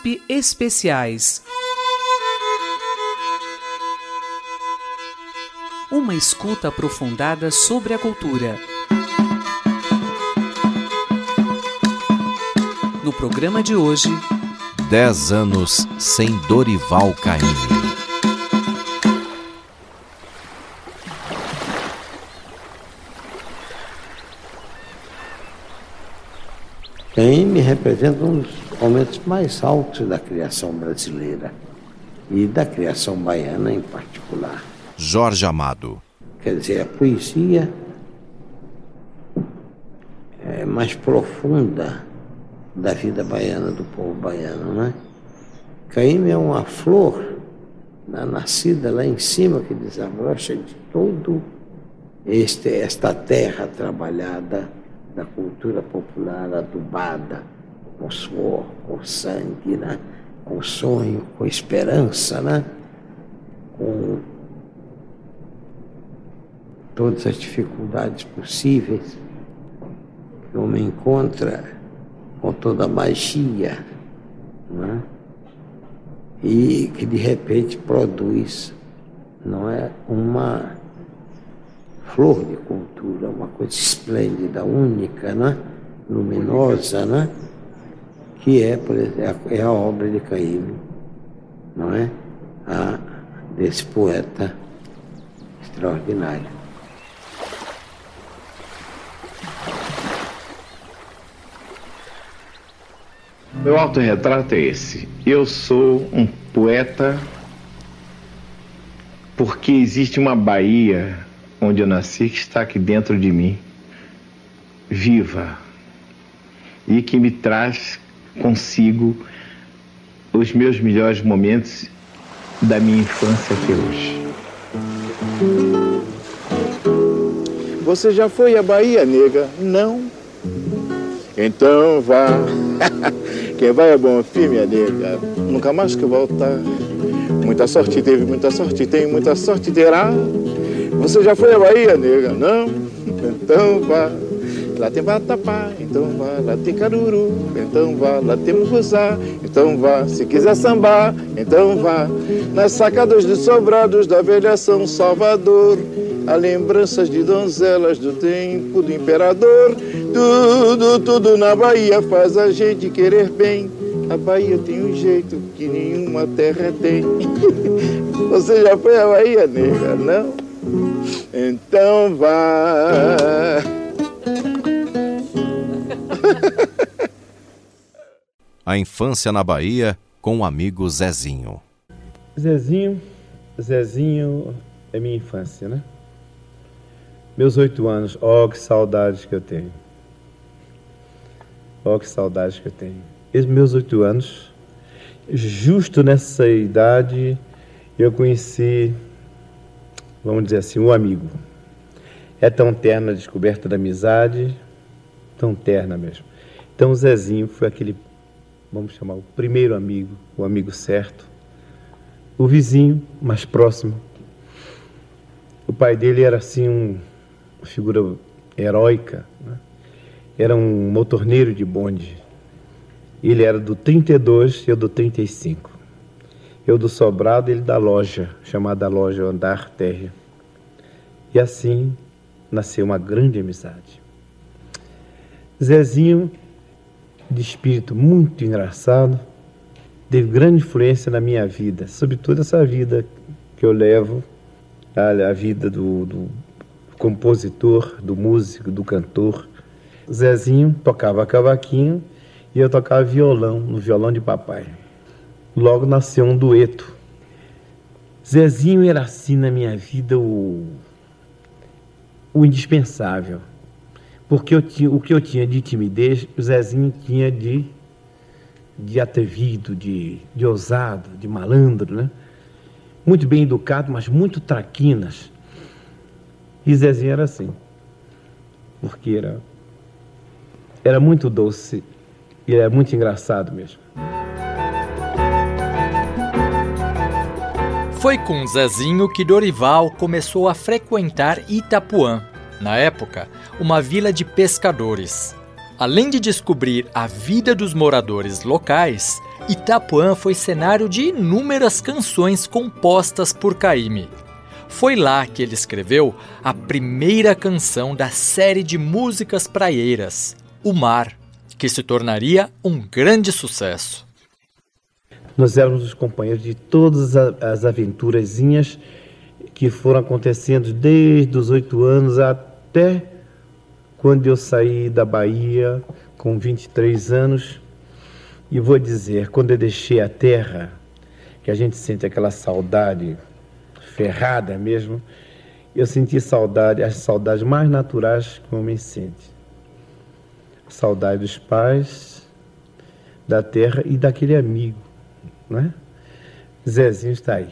USP Especiais. Uma escuta aprofundada sobre a cultura. No programa de hoje, 10 anos sem Dorival Caymmi. Caymmi representa um dos momentos mais altos da criação brasileira e da criação baiana em particular. Jorge Amado. Quer dizer, a poesia é mais profunda da vida baiana, do povo baiano, né? Caíme é uma flor né, nascida lá em cima que desabrocha de todo este, esta terra trabalhada da cultura popular adubada com suor, com sangue, né? com sonho, com esperança, né? com todas as dificuldades possíveis que o homem encontra com toda a magia, né? e que de repente produz não é uma flor de cultura, uma coisa esplêndida, única, né? luminosa, né? Que é, exemplo, é a obra de Caíme, não é? A, desse poeta extraordinário. Meu autorretrato é esse. Eu sou um poeta porque existe uma Bahia onde eu nasci que está aqui dentro de mim, viva, e que me traz consigo os meus melhores momentos da minha infância até hoje. Você já foi à Bahia, nega? Não? Então vá. Quem vai é bom fim, minha nega. Nunca mais que voltar. Muita sorte teve, muita sorte tem, muita sorte terá. Você já foi à Bahia, nega? Não? Então vá. Lá tem vatapá, então vá. Lá tem caruru, então vá. Lá tem muguzá, então vá. Se quiser sambar, então vá. Nas sacadas dos sobrados da velha São Salvador. Há lembranças de donzelas do tempo do imperador. Tudo, tudo na Bahia faz a gente querer bem. A Bahia tem um jeito que nenhuma terra tem. Você já foi à Bahia, nega? Não? Então vá. A infância na Bahia com o amigo Zezinho. Zezinho, Zezinho é minha infância, né? Meus oito anos, oh, que saudades que eu tenho. Oh, que saudades que eu tenho. Esses meus oito anos, justo nessa idade, eu conheci, vamos dizer assim, um amigo. É tão terna a descoberta da amizade, tão terna mesmo. Então, Zezinho foi aquele, vamos chamar, o primeiro amigo, o amigo certo, o vizinho mais próximo. O pai dele era assim um figura heróica. Né? Era um motorneiro de bonde. Ele era do 32 e eu do 35. Eu do sobrado, ele da loja, chamada loja Andar Terra. E assim nasceu uma grande amizade. Zezinho, de espírito muito engraçado, teve grande influência na minha vida, sobretudo essa vida que eu levo, a, vida do, do compositor, do músico, do cantor. Zezinho tocava cavaquinho e eu tocava violão, no violão de papai. Logo nasceu um dueto. Zezinho era assim na minha vida o, o indispensável. Porque eu tinha, o que eu tinha de timidez, o Zezinho tinha de, de atrevido, de, de ousado, de malandro, né? Muito bem educado, mas muito traquinas. E Zezinho era assim. Porque era, era muito doce e era muito engraçado mesmo. Foi com Zezinho que Dorival começou a frequentar Itapuã, na época, uma vila de pescadores. Além de descobrir a vida dos moradores locais, Itapuã foi cenário de inúmeras canções compostas por Caíme. Foi lá que ele escreveu a primeira canção da série de músicas praieiras, O Mar, que se tornaria um grande sucesso. Nós éramos os companheiros de todas as aventurazinhas que foram acontecendo desde os oito anos até quando eu saí da Bahia com 23 anos, e vou dizer, quando eu deixei a terra, que a gente sente aquela saudade ferrada mesmo, eu senti saudade, as saudades mais naturais que o homem sente. Saudade dos pais, da terra e daquele amigo, né? Zezinho está aí.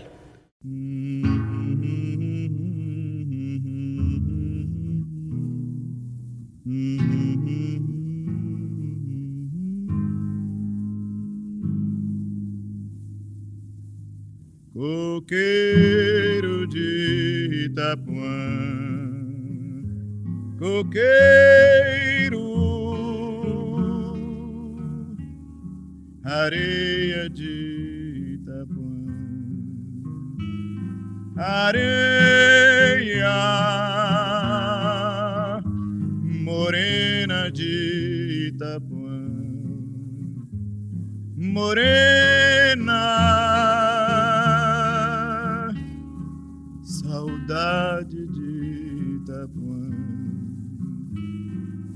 Coqueiro de Itapuã, coqueiro, areia de Itapuã, areia morena de Itapuã, morena. Saudade de Itapuã.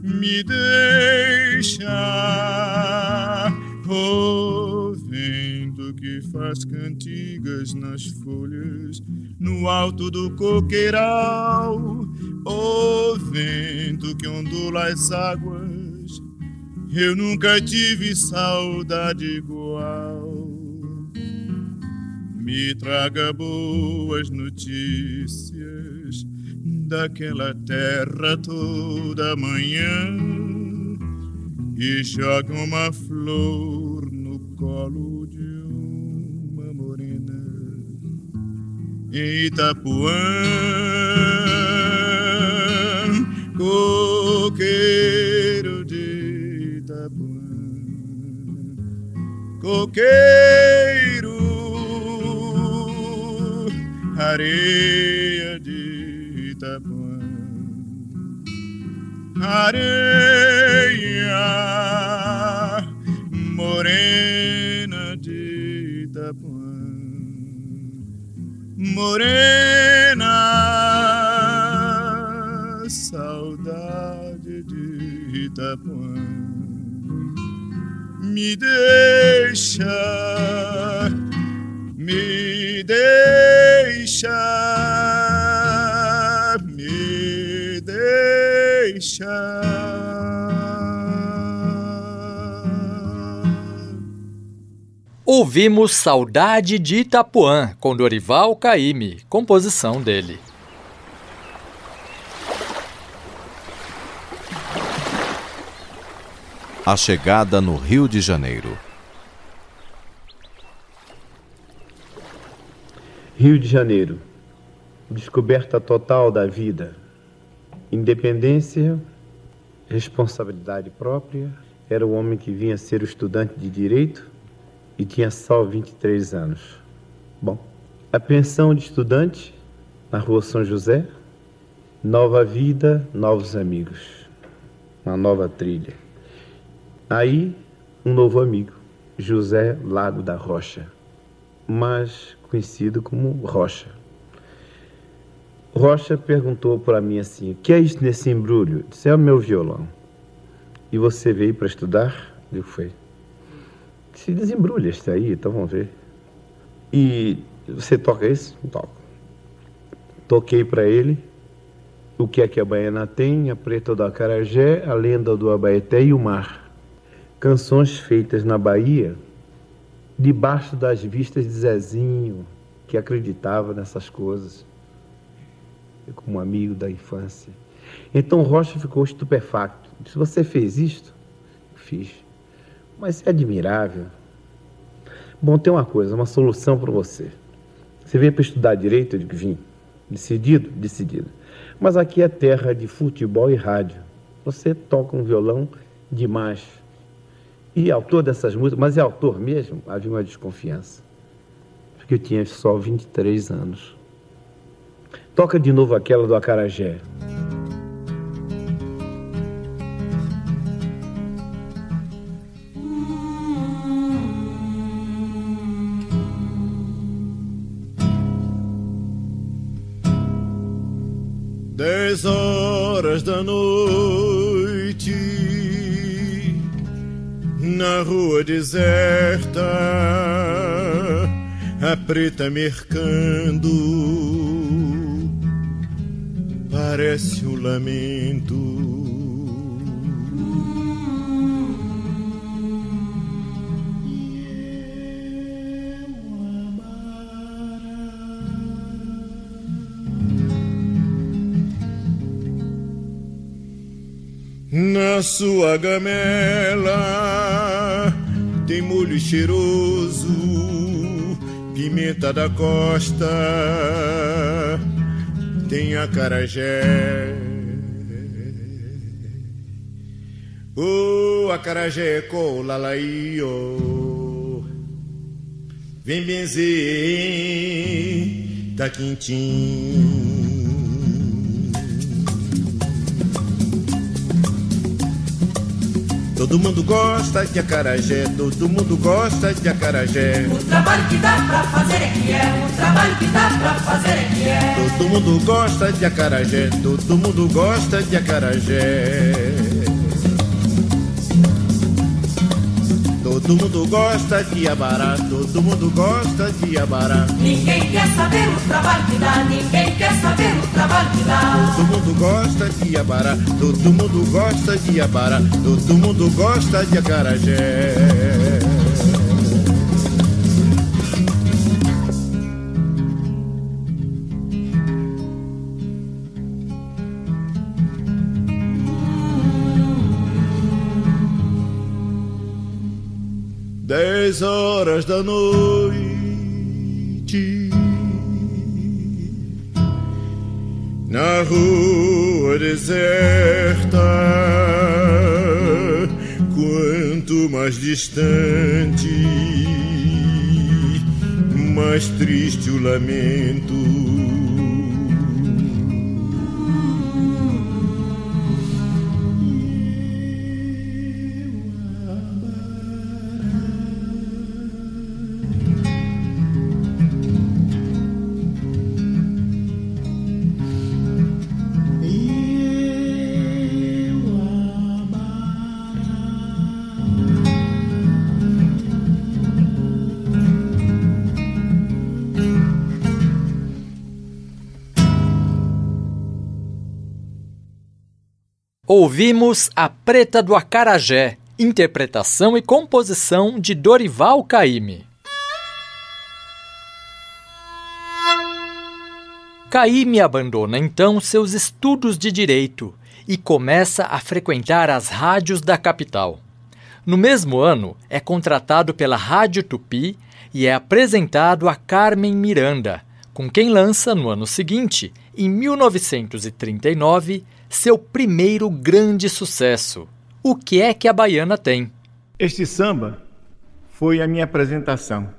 Me deixa o vento que faz cantigas nas folhas no alto do coqueiral o vento que ondula as águas. Eu nunca tive saudade igual me traga boas notícias daquela terra toda manhã e joga uma flor no colo de uma morena em Itapuã, coqueiro de Itapuã, coqueiro areia de Itapuã, areia Ouvimos Saudade de Itapuã, com Dorival Caymmi, composição dele. A chegada no Rio de Janeiro. Rio de Janeiro. Descoberta total da vida. Independência, responsabilidade própria. Era o homem que vinha ser o estudante de direito e tinha só 23 anos. Bom, a pensão de estudante na rua São José. Nova vida, novos amigos. Uma nova trilha. Aí, um novo amigo, José Lago da Rocha, mais conhecido como Rocha. Rocha perguntou para mim assim: O que é isso nesse embrulho? Disse: É o meu violão. E você veio para estudar? Eu fui. Se desembrulha este aí, então vamos ver. E você toca isso? Toco. Toquei para ele o que é que a Baiana tem, a Preta do Acarajé, a Lenda do Abaeté e o Mar canções feitas na Bahia, debaixo das vistas de Zezinho, que acreditava nessas coisas, como amigo da infância. Então Rocha ficou estupefacto. Disse: Você fez isto? Fiz. Mas é admirável. Bom, tem uma coisa, uma solução para você. Você veio para estudar direito? Eu digo: Vim. Decidido? Decidido. Mas aqui é terra de futebol e rádio. Você toca um violão demais. E autor dessas músicas, mas é autor mesmo? Havia uma desconfiança. Porque eu tinha só 23 anos. Toca de novo aquela do Acarajé. Dez horas da noite na rua deserta, a preta mercando parece um lamento. Na sua gamela tem molho cheiroso, pimenta da costa, tem acarajé. O oh, acarajé com lalaio, vem benzer, tá quentinho. Todo mundo gosta de acarajé, todo mundo gosta de acarajé. O trabalho que dá pra fazer é que é, o trabalho que dá pra fazer é que é. Todo mundo gosta de acarajé, todo mundo gosta de acarajé. Todo mundo gosta de abará, todo mundo gosta de abará. Ninguém quer saber o trabalho que dá, ninguém quer saber o trabalho que dá. Todo mundo gosta de abará, todo mundo gosta de abará, todo mundo gosta de acarajé. Dez horas da noite na rua deserta. Quanto mais distante, mais triste o lamento. Ouvimos A Preta do Acarajé, interpretação e composição de Dorival Caymmi. Caymmi abandona então seus estudos de direito e começa a frequentar as rádios da capital. No mesmo ano, é contratado pela Rádio Tupi e é apresentado a Carmen Miranda, com quem lança, no ano seguinte, em 1939, seu primeiro grande sucesso. O que é que a baiana tem? Este samba foi a minha apresentação.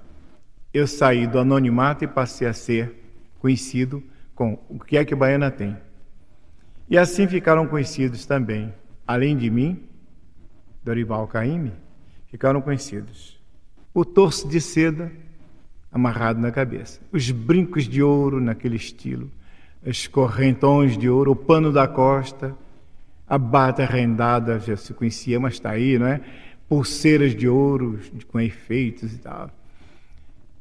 Eu saí do anonimato e passei a ser conhecido com o que é que a baiana tem. E assim ficaram conhecidos também, além de mim, Dorival Caymmi, ficaram conhecidos. O torso de seda amarrado na cabeça, os brincos de ouro naquele estilo, os correntões de ouro, o pano da costa, a bata rendada já se conhecia, mas está aí, não é? Pulseiras de ouro com efeitos e tal.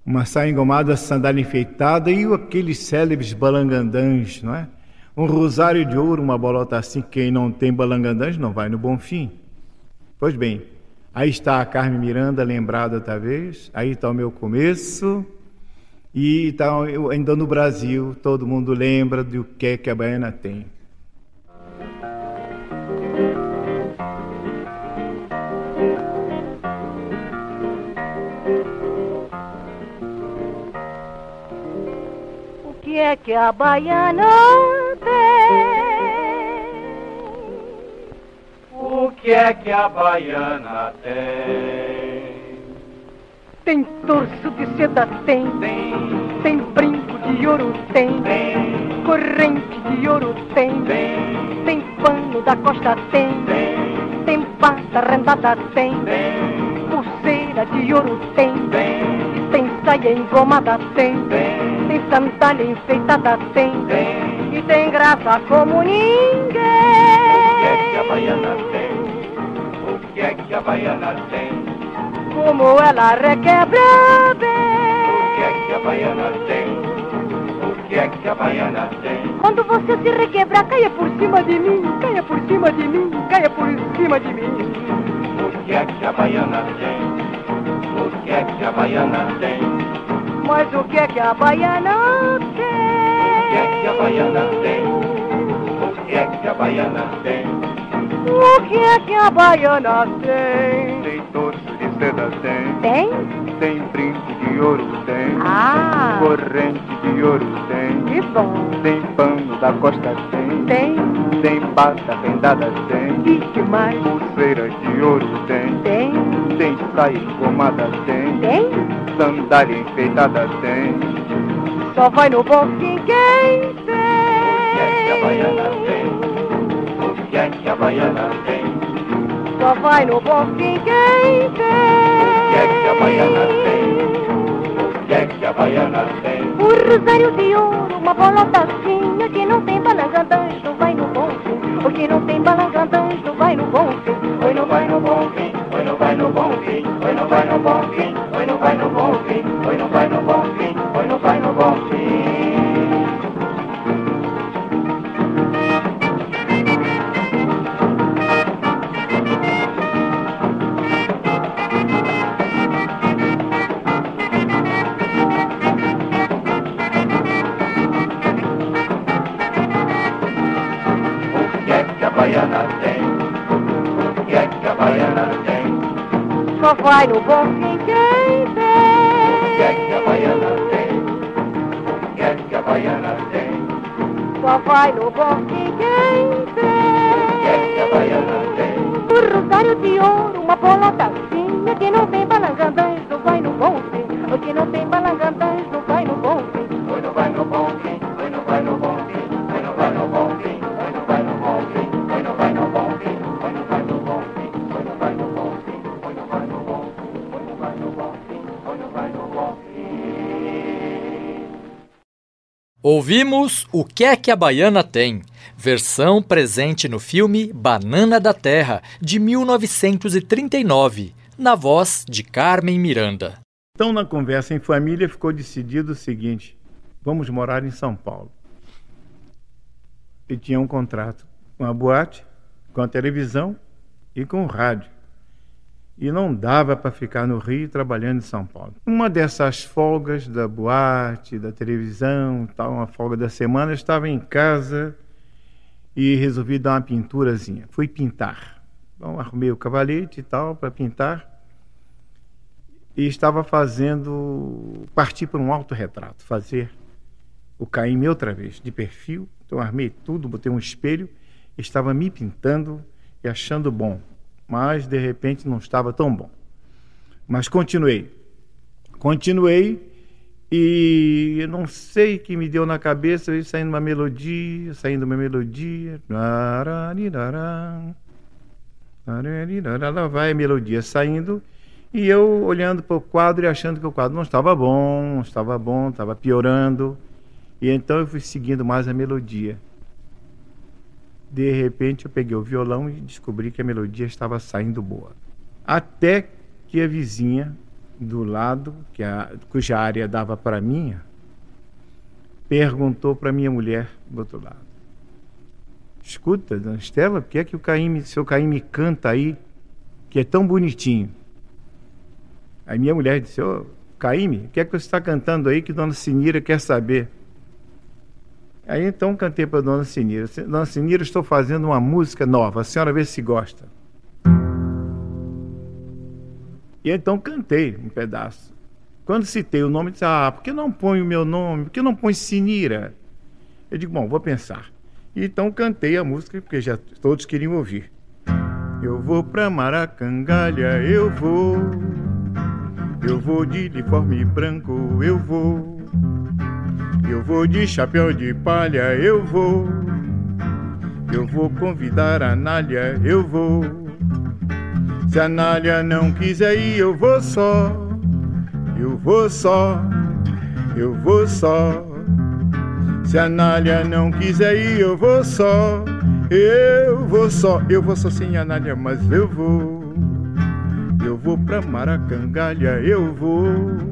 Uma saia engomada, sandália enfeitada e aqueles célebres balangandãs, não é? Um rosário de ouro, uma bolota assim. Quem não tem balangandãs não vai no bom fim. Pois bem, aí está a Carmen Miranda, lembrada talvez. Aí está o meu começo. E então, eu, ainda no Brasil, todo mundo lembra do que, é que a baiana tem. O que é que a baiana tem? O que é que a baiana tem? Tem torso de seda, tem. Tem, Tem brinco de ouro, tem. tem, Corrente de ouro, tem. tem, Tem pano da costa, tem. tem, Tem rendada, tem. tem, Pulseira de ouro, tem. tem, Tem saia engomada, tem. tem, Tem sandália enfeitada, tem. tem. E tem graça como O que é que a ninguém. baiana tem? O que é que a baiana tem? Como ela requebra O bem. que é que a baiana tem? O que é que a baiana tem? Quando você se requebrar, caia por cima de mim, caia por cima de mim, caia por cima de mim. O que é que a baiana tem? O que é que a baiana tem? Mas o que é que a baiana O que é que a baiana tem? O que é que a baiana tem? O que é que a baiana tem? Tem tem. Tem? Tem brinco de ouro, tem. Ah, Corrente de ouro, tem. que bom. Tem pano da costa, tem. Tem? Tem pata rendada, tem. E que mais? Pulseira de ouro, tem. Tem? Tem saia engomada, tem. Tem? Sandália enfeitada, tem. Só vai no bom quem O que é que a baiana tem. tem? O que é que a baiana tem? Só vai no bom fim quem tem. O que é que a baiana tem? O que é que a baiana tem? Um rosário de ouro, uma bolotazinha que não tem balangandãs, não vai no bom fim. O que não tem balangandãs, não vai no bom fim. Oi, não vai no bom fim, oi, não vai no bom fim, oi, não vai no bom fim, vai no bom fim quem O que é tem. que a baiana tem? O que é que a baiana tem? Só vai no bom fim quem O que é que a tem. baiana tem? Um rosário de ouro, uma bolotazinha Ouvimos O que é que a Baiana tem? Versão presente no filme Banana da Terra, de 1939, na voz de Carmen Miranda. Então, na conversa em família, ficou decidido o seguinte: vamos morar em São Paulo. E tinha um contrato com a boate, com a televisão e com o rádio. E não dava para ficar no Rio trabalhando em São Paulo. Uma dessas folgas da boate, da televisão, tal, uma folga da semana, eu estava em casa e resolvi dar uma pinturazinha. Fui pintar. Então, arrumei o cavalete e tal para pintar e estava fazendo partir para um autorretrato, fazer o Caíme outra vez, de perfil. Então armei tudo, botei um espelho, estava me pintando e achando bom, mas de repente não estava tão bom. Mas continuei. Continuei e eu não sei o que me deu na cabeça, veio saindo uma melodia, saindo uma melodia. Lá vai a melodia saindo e eu olhando para o quadro e achando que o quadro não estava bom, não estava bom, estava piorando. E então eu fui seguindo mais a melodia. De repente eu peguei o violão e descobri que a melodia estava saindo boa. Até que a vizinha do lado, que a, cuja área dava para a minha, perguntou para minha mulher do outro lado. Escuta, dona Estela, por que é que o Caíme, seu Caíme canta aí, que é tão bonitinho? Aí minha mulher disse, ô Caíme, o que é que você está cantando aí que Dona Sinira quer saber? Aí então cantei para Dona Sinira, Dona Sinira, estou fazendo uma música nova, a senhora vê se gosta. E então cantei um pedaço. Quando citei o nome, disse, ah, por que não põe o meu nome? Por que não põe Sinira? Eu digo, bom, vou pensar. E então cantei a música, porque já todos queriam ouvir. Eu vou pra Maracangalha, eu vou. Eu vou de uniforme branco, eu vou. Eu vou de chapéu de palha, eu vou. Eu vou convidar a Nália, eu vou. Se a Nália não quiser ir, eu vou só. Eu vou só. Eu vou só. Se a Nália não quiser ir, eu vou só. Eu vou só. Eu vou só sem a Nália, mas eu vou. Eu vou pra Maracangalha, eu vou.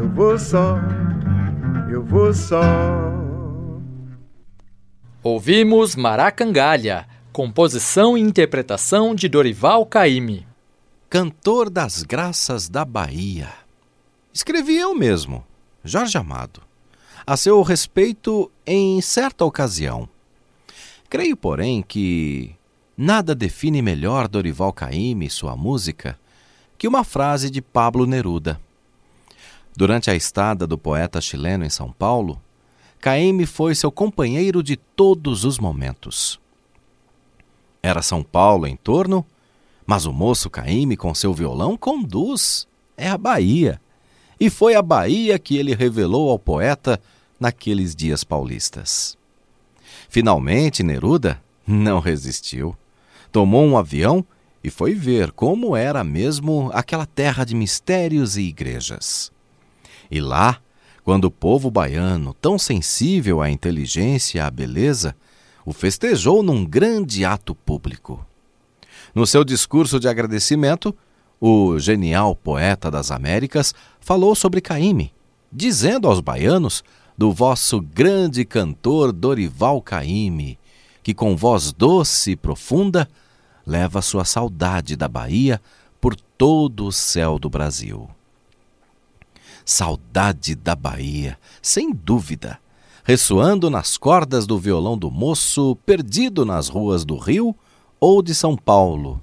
Eu vou só. Eu vou só. Ouvimos Maracangalha, composição e interpretação de Dorival Caymmi. Cantor das Graças da Bahia. Escrevi eu mesmo, Jorge Amado, a seu respeito em certa ocasião. Creio, porém, que nada define melhor Dorival Caymmi e sua música que uma frase de Pablo Neruda. Durante a estada do poeta chileno em São Paulo, Caymmi foi seu companheiro de todos os momentos. Era São Paulo em torno, mas o moço Caymmi com seu violão conduz. É a Bahia. E foi a Bahia que ele revelou ao poeta naqueles dias paulistas. Finalmente, Neruda não resistiu. Tomou um avião e foi ver como era mesmo aquela terra de mistérios e igrejas. E lá, quando o povo baiano, tão sensível à inteligência e à beleza, o festejou num grande ato público. No seu discurso de agradecimento, o genial poeta das Américas falou sobre Caíme, dizendo aos baianos do vosso grande cantor Dorival Caíme, que com voz doce e profunda leva sua saudade da Bahia por todo o céu do Brasil. Saudade da Bahia, sem dúvida, ressoando nas cordas do violão do moço perdido nas ruas do Rio ou de São Paulo.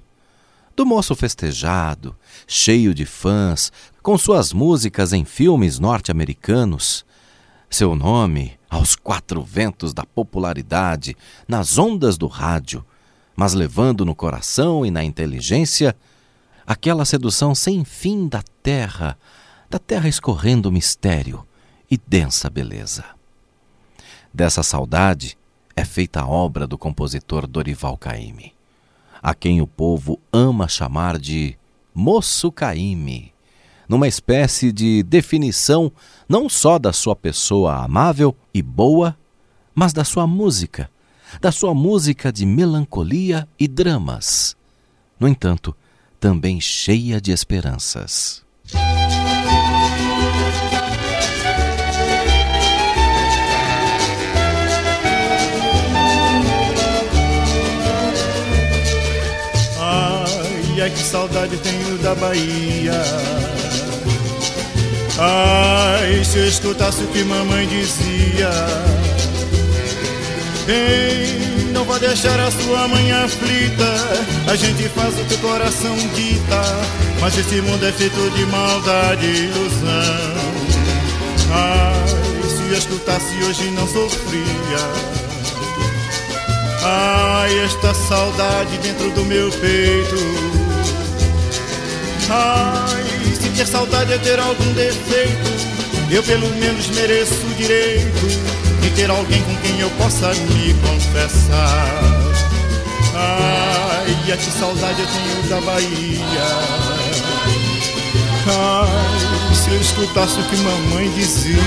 Do moço festejado, cheio de fãs, com suas músicas em filmes norte-americanos. Seu nome aos quatro ventos da popularidade, nas ondas do rádio, mas levando no coração e na inteligência aquela sedução sem fim da terra, da terra escorrendo mistério e densa beleza. Dessa saudade é feita a obra do compositor Dorival Caymmi, a quem o povo ama chamar de Moço Caymmi, numa espécie de definição não só da sua pessoa amável e boa, mas da sua música, da sua música de melancolia e dramas. No entanto, também cheia de esperanças. Que saudade tenho da Bahia. Ai, se eu escutasse o que mamãe dizia. Bem, não vai deixar a sua mãe aflita. A gente faz o que o coração dita. Mas esse mundo é feito de maldade e ilusão. Ai, se eu escutasse hoje não sofria. Ai, esta saudade dentro do meu peito. Se ter saudade é ter algum defeito, eu pelo menos mereço o direito de ter alguém com quem eu possa me confessar. Ai, a que saudade eu tenho da Bahia. Ai, se eu escutasse o que mamãe dizia.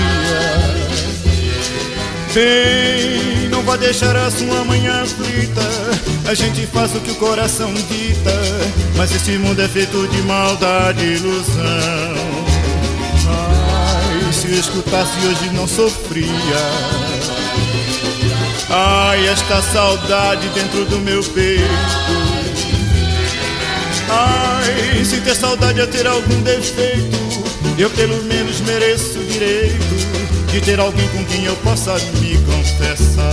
Bem, não vai deixar a sua mãe aflita. A gente faz o que o coração dita. Mas esse mundo é feito de maldade e ilusão. Ai, se eu escutasse hoje não sofria. Ai, esta saudade dentro do meu peito. Ai, se ter saudade é ter algum defeito, eu pelo menos mereço direito de ter alguém com quem eu possa me confessar.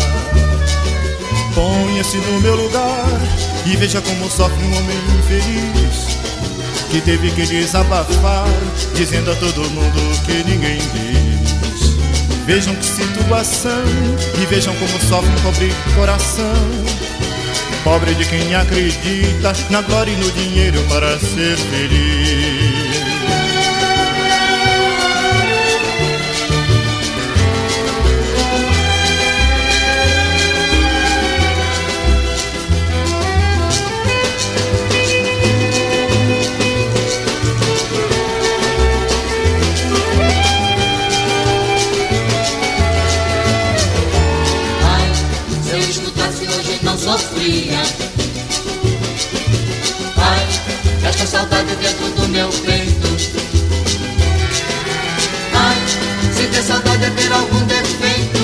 Ponha-se no meu lugar e veja como sofre um homem infeliz que teve que desabafar, dizendo a todo mundo que ninguém diz. Vejam que situação e vejam como sofre um pobre coração Pobre de quem acredita na glória e no dinheiro para ser feliz. Sofria. Ai, esta saudade dentro do meu peito. Ai, se ter saudade é ter algum defeito,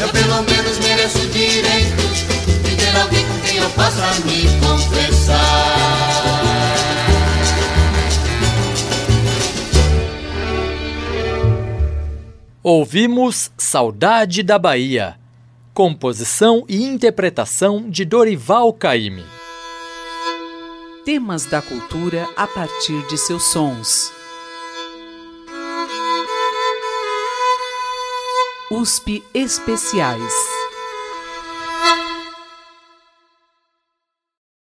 eu pelo menos mereço o direito de ter alguém com quem eu possa me confessar. Ouvimos Saudade da Bahia composição e interpretação de Dorival Caymmi. Temas da cultura a partir de seus sons. USP Especiais.